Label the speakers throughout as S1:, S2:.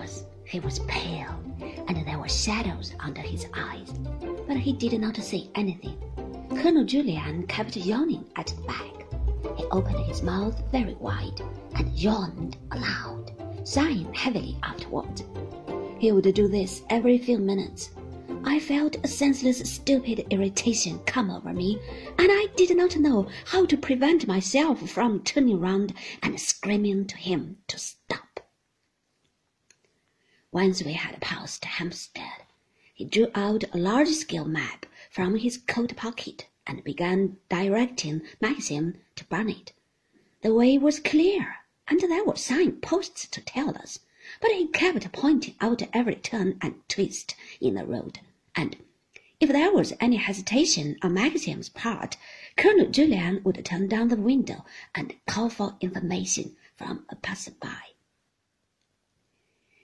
S1: course, he was pale, and there were shadows under his eyes, but he did not say anything. Colonel Julyan kept yawning at the back. He opened his mouth very wide and yawned aloud, sighing heavily afterwards. He would do this every few minutes. I felt a senseless, stupid irritation come over me, and I did not know how to prevent myself from turning round and screaming to him to stop. Once we had passed Hampstead, he drew out a large-scale map from his coat pocket and began directing Maxim to Barnet. The way was clear, and there were signposts to tell us, but he kept pointing out every turn and twist in the road, and if there was any hesitation on Maxim's part, Colonel Julyan would turn down the window and call for information from a passer-by.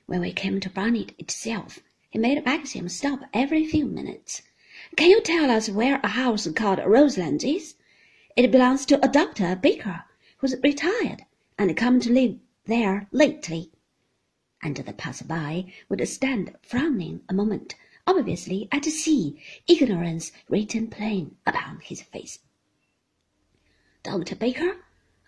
S1: When we came to Barnet itself, he made Maxim stop every few minutes. Can you tell us where a house called Roselands is? It belongs to a Dr. Baker, who's retired and come to live there lately. And the passer-by would stand frowning a moment, obviously at sea, ignorance written plain upon his face. Dr. Baker?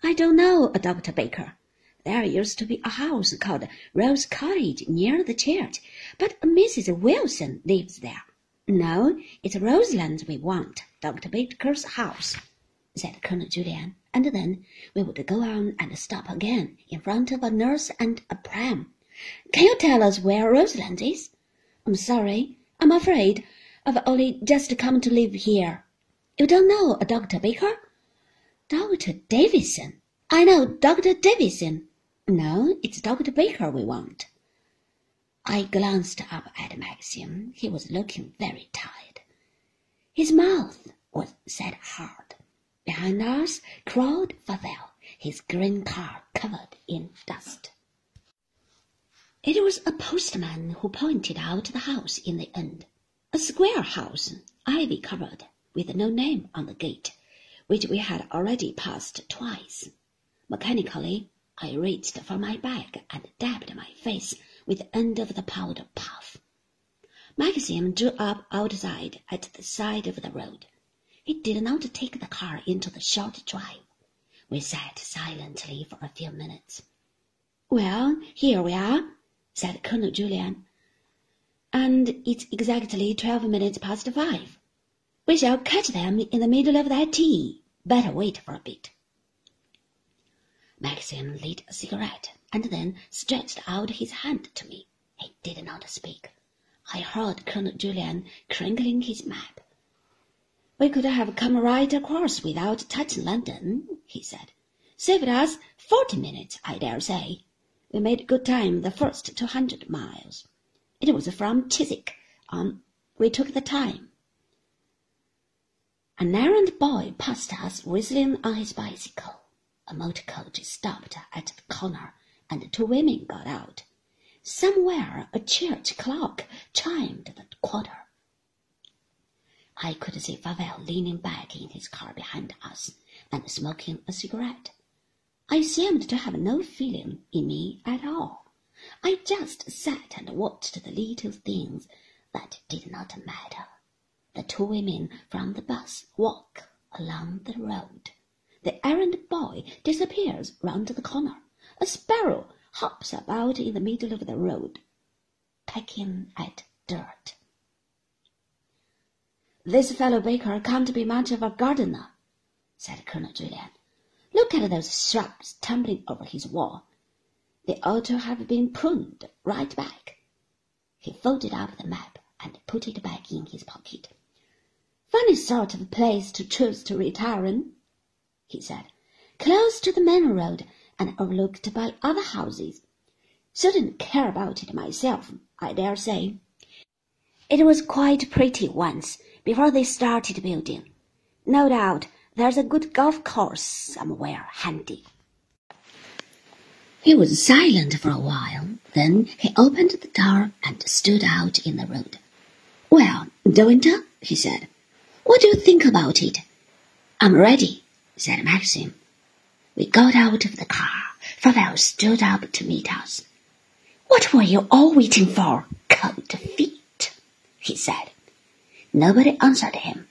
S1: I don't know a Dr. Baker. There used to be a house called Rose Cottage near the church, but Mrs. Wilson lives there. No, it's Roselands we want, Dr. Baker's house, said Colonel Julyan, and then we would go on and stop again in front of a nurse and a pram. Can you tell us where Roselands is? I'm sorry, I'm afraid I've only just come to live here. You don't know a Dr. Baker? Dr. Davison. I know Dr. Davison. No, it's Dr. Baker we want. I glanced up at Maxim. He was looking very tired. His mouth was set hard. Behind us crawled Favell, his green car covered in dust. It was a postman who pointed out the house in the end. A square house, ivy covered, with no name on the gate, which we had already passed twice. Mechanically, I reached for my bag and dabbed my face with the end of the powder puff. Maxim drew up outside at the side of the road. He did not take the car into the short drive. We sat silently for a few minutes. Well, here we are, said Colonel Julyan, And it's exactly twelve minutes past five. We shall catch them in the middle of that tea. Better wait for a bit. Maxim lit a cigarette and then stretched out his hand to me. He did not speak. I heard Colonel Julyan crinkling his map. We could have come right across without touching London, he said. Saved us forty minutes, I dare say. We made good time the first two hundred miles. It was from Chiswick on. We took the time. An errand boy passed us whistling on his bicycle. A motor coach stopped at the corner, and two women got out. Somewhere a church clock chimed the quarter. I could see Favell leaning back in his car behind us and smoking a cigarette. I seemed to have no feeling in me at all. I just sat and watched the little things that did not matter. The two women from the bus walk along the road. The errand boy disappears round the corner. A sparrow hops about in the middle of the road, pecking at dirt. This fellow Baker can't be much of a gardener, said Colonel Julyan. Look at those shrubs tumbling over his wall. They ought to have been pruned right back. He folded up the map and put it back in his pocket. Funny sort of place to choose to retire in he said, close to the main road and overlooked by other houses. Shouldn't care about it myself, I dare say. It was quite pretty once, before they started building. No doubt there's a good golf course somewhere handy. He was silent for a while. Then he opened the door and stood out in the road. Well, De Winter, he said, what do you think about it? I'm ready said Maxim. We got out of the car. Favell stood up to meet us. What were you all waiting for? Cold feet, he said. Nobody answered him.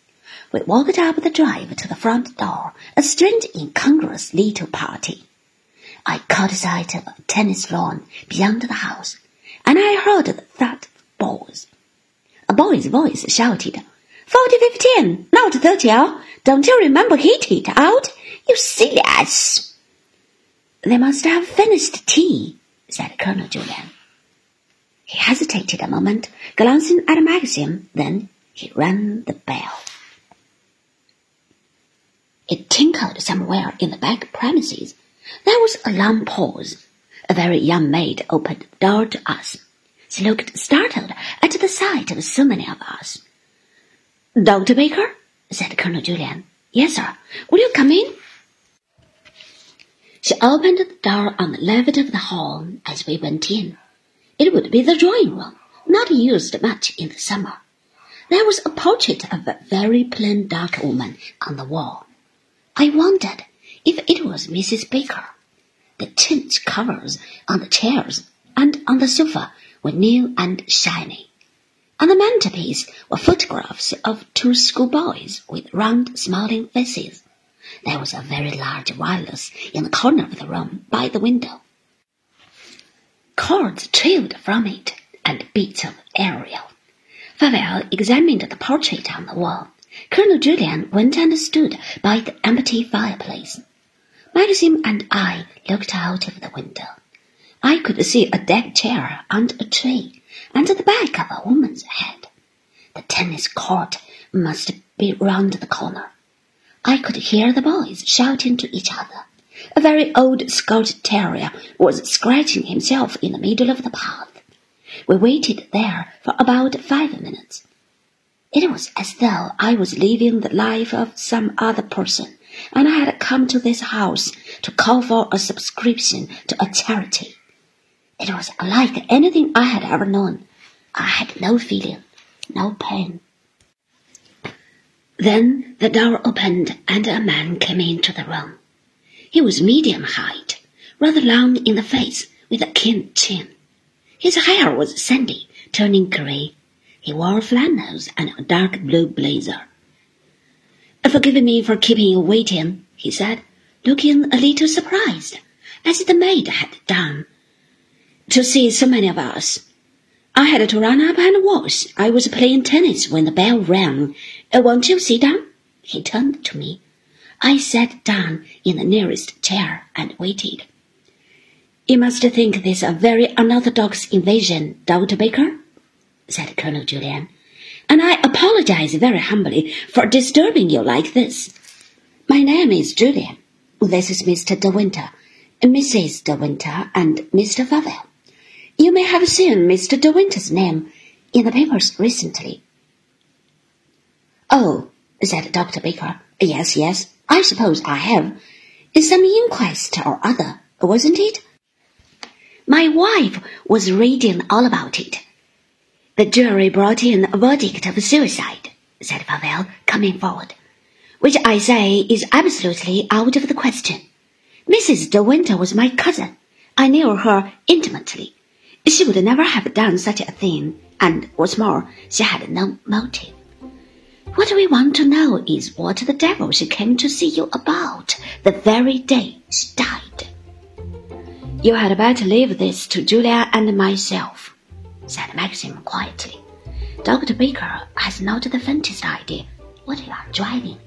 S1: We walked up the drive to the front door, a strange, incongruous little party. I caught sight of a tennis lawn beyond the house, and I heard the thud of balls. A boy's voice shouted, Forty fifteen, not thirty, oh. Don't you remember hit it out? You silly ass. They must have finished tea, said Colonel Julyan. He hesitated a moment, glancing at a magazine, then he rang the bell. It tinkled somewhere in the back premises. There was a long pause. A very young maid opened the door to us. She looked startled at the sight of so many of us. Dr. Baker? said Colonel Julyan. Yes, sir. Will you come in? She opened the door on the left of the hall as we went in. It would be the drawing room, not used much in the summer. There was a portrait of a very plain dark woman on the wall. I wondered if it was Mrs. Baker. The chintz covers on the chairs and on the sofa were new and shiny. On the mantelpiece were photographs of two schoolboys with round, smiling faces. There was a very large wireless in the corner of the room by the window. Cords trailed from it, and bits of aerial. Favell examined the portrait on the wall. Colonel Julyan went and stood by the empty fireplace. Maxim and I looked out of the window. I could see a deck chair under a tree and the back of a woman's head. The tennis court must be round the corner. I could hear the boys shouting to each other. A very old Scotch terrier was scratching himself in the middle of the path. We waited there for about five minutes. It was as though I was living the life of some other person, and I had come to this house to call for a subscription to a charity. It was unlike anything I had ever known. I had no feeling, no pain. Then the door opened and a man came into the room. He was medium height, rather long in the face, with a keen chin. His hair was sandy, turning grey. He wore flannels and a dark blue blazer. Forgive me for keeping you waiting, he said, looking a little surprised, as the maid had done to see so many of us. I had to run up and wash. I was playing tennis when the bell rang. Uh, won't you sit down? He turned to me. I sat down in the nearest chair and waited. You must think this a very unorthodox invasion, Dr. Baker, said Colonel Julyan, and I apologize very humbly for disturbing you like this. My name is Julyan. This is Mr. De Winter, Mrs. De Winter, and Mr. Favell. You may have seen Mr. De Winter's name in the papers recently. Oh, said Dr. Baker. Yes, yes, I suppose I have. Some inquest or other, wasn't it? My wife was reading all about it. The jury brought in a verdict of suicide, said Favell, coming forward, which I say is absolutely out of the question. Mrs. De Winter was my cousin. I knew her intimately. She would never have done such a thing, and what's more, she had no motive. What we want to know is what the devil she came to see you about the very day she died. You had better leave this to Julyan and myself, said Maxim quietly. Dr. Baker has not the faintest idea what you are driving